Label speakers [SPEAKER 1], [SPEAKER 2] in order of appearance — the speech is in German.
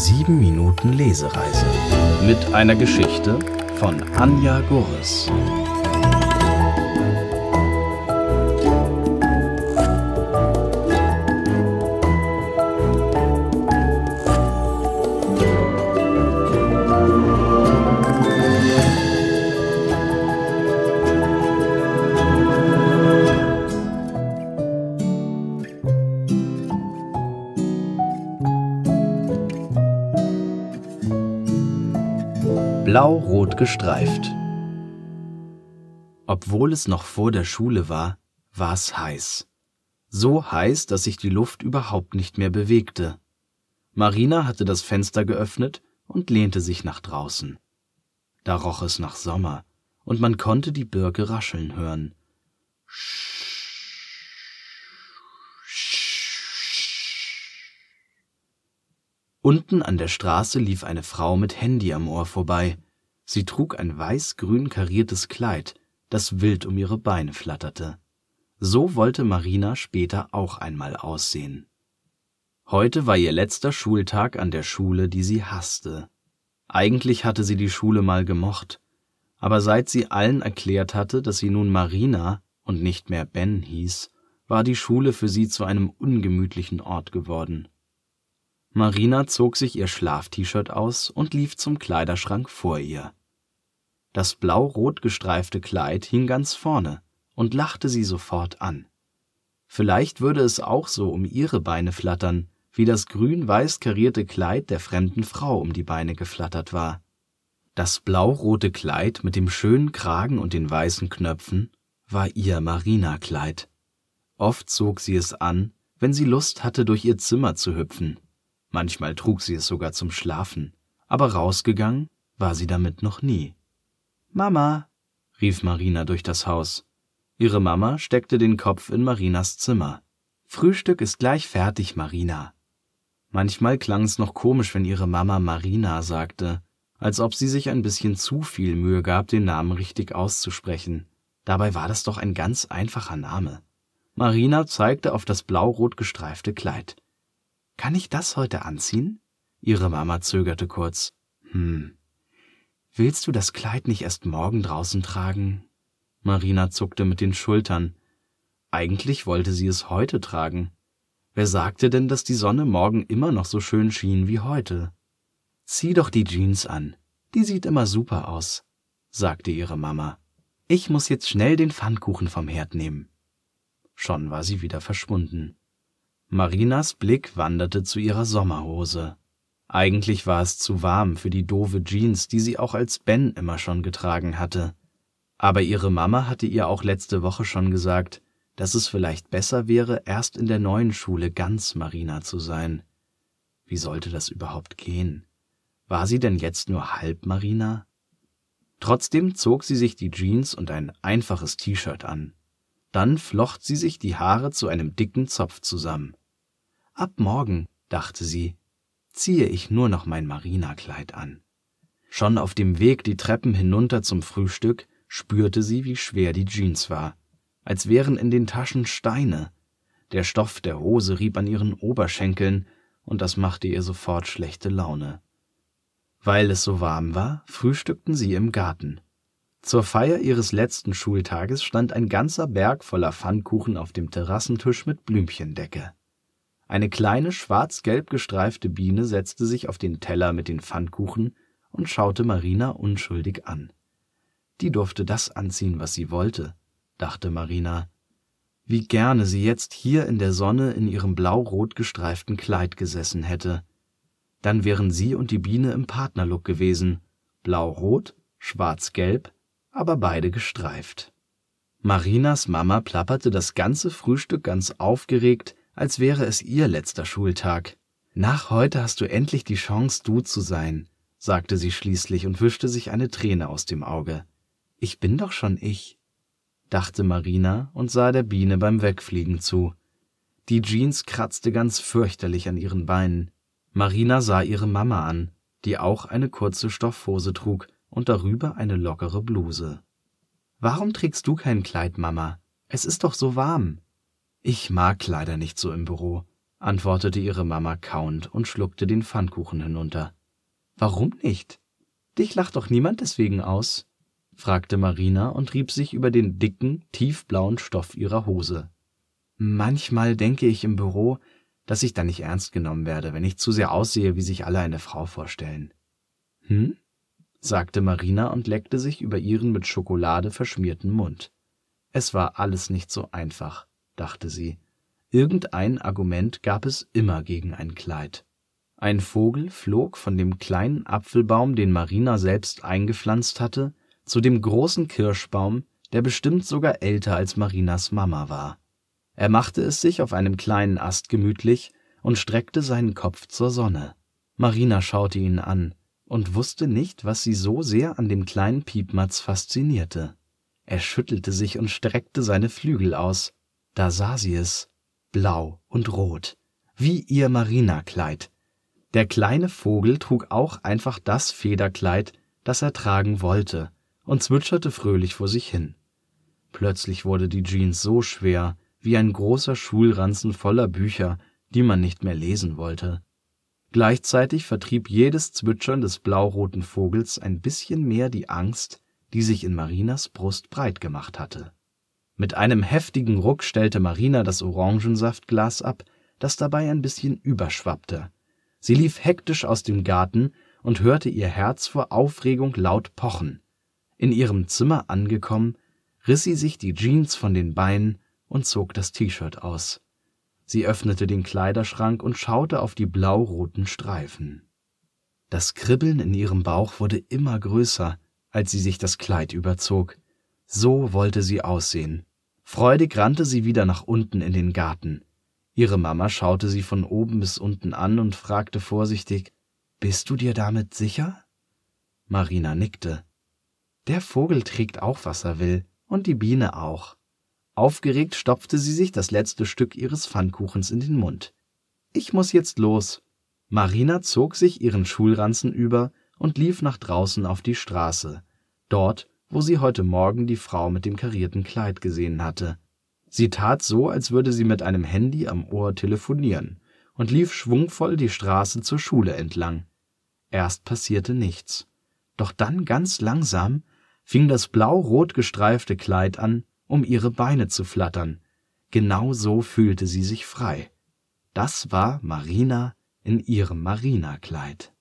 [SPEAKER 1] 7 Minuten Lesereise
[SPEAKER 2] mit einer Geschichte von Anja Gurres. Blau-rot gestreift. Obwohl es noch vor der Schule war, war es heiß. So heiß, dass sich die Luft überhaupt nicht mehr bewegte. Marina hatte das Fenster geöffnet und lehnte sich nach draußen. Da roch es nach Sommer, und man konnte die Birke rascheln hören. Unten an der Straße lief eine Frau mit Handy am Ohr vorbei. Sie trug ein weiß-grün kariertes Kleid, das wild um ihre Beine flatterte. So wollte Marina später auch einmal aussehen. Heute war ihr letzter Schultag an der Schule, die sie hasste. Eigentlich hatte sie die Schule mal gemocht, aber seit sie allen erklärt hatte, dass sie nun Marina und nicht mehr Ben hieß, war die Schule für sie zu einem ungemütlichen Ort geworden. Marina zog sich ihr Schlaf-T-Shirt aus und lief zum Kleiderschrank vor ihr. Das blau-rot gestreifte Kleid hing ganz vorne und lachte sie sofort an. Vielleicht würde es auch so um ihre Beine flattern, wie das grün-weiß karierte Kleid der fremden Frau um die Beine geflattert war. Das blau-rote Kleid mit dem schönen Kragen und den weißen Knöpfen war ihr Marina-Kleid. Oft zog sie es an, wenn sie Lust hatte, durch ihr Zimmer zu hüpfen. Manchmal trug sie es sogar zum Schlafen, aber rausgegangen war sie damit noch nie. Mama, rief Marina durch das Haus. Ihre Mama steckte den Kopf in Marinas Zimmer. Frühstück ist gleich fertig, Marina. Manchmal klang es noch komisch, wenn ihre Mama Marina sagte, als ob sie sich ein bisschen zu viel Mühe gab, den Namen richtig auszusprechen. Dabei war das doch ein ganz einfacher Name. Marina zeigte auf das blau-rot gestreifte Kleid. Kann ich das heute anziehen? Ihre Mama zögerte kurz. Hm. Willst du das Kleid nicht erst morgen draußen tragen? Marina zuckte mit den Schultern. Eigentlich wollte sie es heute tragen. Wer sagte denn, dass die Sonne morgen immer noch so schön schien wie heute? Zieh doch die Jeans an. Die sieht immer super aus, sagte ihre Mama. Ich muss jetzt schnell den Pfannkuchen vom Herd nehmen. Schon war sie wieder verschwunden. Marinas Blick wanderte zu ihrer Sommerhose. Eigentlich war es zu warm für die doofe Jeans, die sie auch als Ben immer schon getragen hatte. Aber ihre Mama hatte ihr auch letzte Woche schon gesagt, dass es vielleicht besser wäre, erst in der neuen Schule ganz Marina zu sein. Wie sollte das überhaupt gehen? War sie denn jetzt nur halb Marina? Trotzdem zog sie sich die Jeans und ein einfaches T-Shirt an. Dann flocht sie sich die Haare zu einem dicken Zopf zusammen. Ab morgen, dachte sie, ziehe ich nur noch mein Marinakleid an. Schon auf dem Weg die Treppen hinunter zum Frühstück spürte sie, wie schwer die Jeans war, als wären in den Taschen Steine. Der Stoff der Hose rieb an ihren Oberschenkeln, und das machte ihr sofort schlechte Laune. Weil es so warm war, frühstückten sie im Garten. Zur Feier ihres letzten Schultages stand ein ganzer Berg voller Pfannkuchen auf dem Terrassentisch mit Blümchendecke. Eine kleine schwarz-gelb gestreifte Biene setzte sich auf den Teller mit den Pfannkuchen und schaute Marina unschuldig an. Die durfte das anziehen, was sie wollte, dachte Marina. Wie gerne sie jetzt hier in der Sonne in ihrem blau-rot gestreiften Kleid gesessen hätte. Dann wären sie und die Biene im Partnerlook gewesen, blau-rot, schwarz-gelb, aber beide gestreift. Marinas Mama plapperte das ganze Frühstück ganz aufgeregt als wäre es ihr letzter Schultag. Nach heute hast du endlich die Chance, du zu sein, sagte sie schließlich und wischte sich eine Träne aus dem Auge. Ich bin doch schon ich, dachte Marina und sah der Biene beim Wegfliegen zu. Die Jeans kratzte ganz fürchterlich an ihren Beinen. Marina sah ihre Mama an, die auch eine kurze Stoffhose trug und darüber eine lockere Bluse. Warum trägst du kein Kleid, Mama? Es ist doch so warm. Ich mag leider nicht so im Büro, antwortete ihre Mama kauend und schluckte den Pfannkuchen hinunter. Warum nicht? Dich lacht doch niemand deswegen aus? fragte Marina und rieb sich über den dicken, tiefblauen Stoff ihrer Hose. Manchmal denke ich im Büro, dass ich da nicht ernst genommen werde, wenn ich zu sehr aussehe, wie sich alle eine Frau vorstellen. Hm? sagte Marina und leckte sich über ihren mit Schokolade verschmierten Mund. Es war alles nicht so einfach, dachte sie. Irgendein Argument gab es immer gegen ein Kleid. Ein Vogel flog von dem kleinen Apfelbaum, den Marina selbst eingepflanzt hatte, zu dem großen Kirschbaum, der bestimmt sogar älter als Marinas Mama war. Er machte es sich auf einem kleinen Ast gemütlich und streckte seinen Kopf zur Sonne. Marina schaute ihn an und wusste nicht, was sie so sehr an dem kleinen Piepmatz faszinierte. Er schüttelte sich und streckte seine Flügel aus. Da sah sie es, blau und rot, wie ihr Marinakleid. Der kleine Vogel trug auch einfach das Federkleid, das er tragen wollte, und zwitscherte fröhlich vor sich hin. Plötzlich wurde die Jeans so schwer, wie ein großer Schulranzen voller Bücher, die man nicht mehr lesen wollte. Gleichzeitig vertrieb jedes Zwitschern des blauroten Vogels ein bisschen mehr die Angst, die sich in Marinas Brust breit gemacht hatte. Mit einem heftigen Ruck stellte Marina das Orangensaftglas ab, das dabei ein bisschen überschwappte. Sie lief hektisch aus dem Garten und hörte ihr Herz vor Aufregung laut pochen. In ihrem Zimmer angekommen, riss sie sich die Jeans von den Beinen und zog das T-Shirt aus. Sie öffnete den Kleiderschrank und schaute auf die blau-roten Streifen. Das Kribbeln in ihrem Bauch wurde immer größer, als sie sich das Kleid überzog. So wollte sie aussehen. Freudig rannte sie wieder nach unten in den Garten. Ihre Mama schaute sie von oben bis unten an und fragte vorsichtig Bist du dir damit sicher? Marina nickte. Der Vogel trägt auch, was er will, und die Biene auch. Aufgeregt stopfte sie sich das letzte Stück ihres Pfannkuchens in den Mund. Ich muss jetzt los. Marina zog sich ihren Schulranzen über und lief nach draußen auf die Straße, dort, wo sie heute Morgen die Frau mit dem karierten Kleid gesehen hatte. Sie tat so, als würde sie mit einem Handy am Ohr telefonieren und lief schwungvoll die Straße zur Schule entlang. Erst passierte nichts. Doch dann ganz langsam fing das blau-rot gestreifte Kleid an, um ihre Beine zu flattern. Genau so fühlte sie sich frei. Das war Marina in ihrem Marinakleid.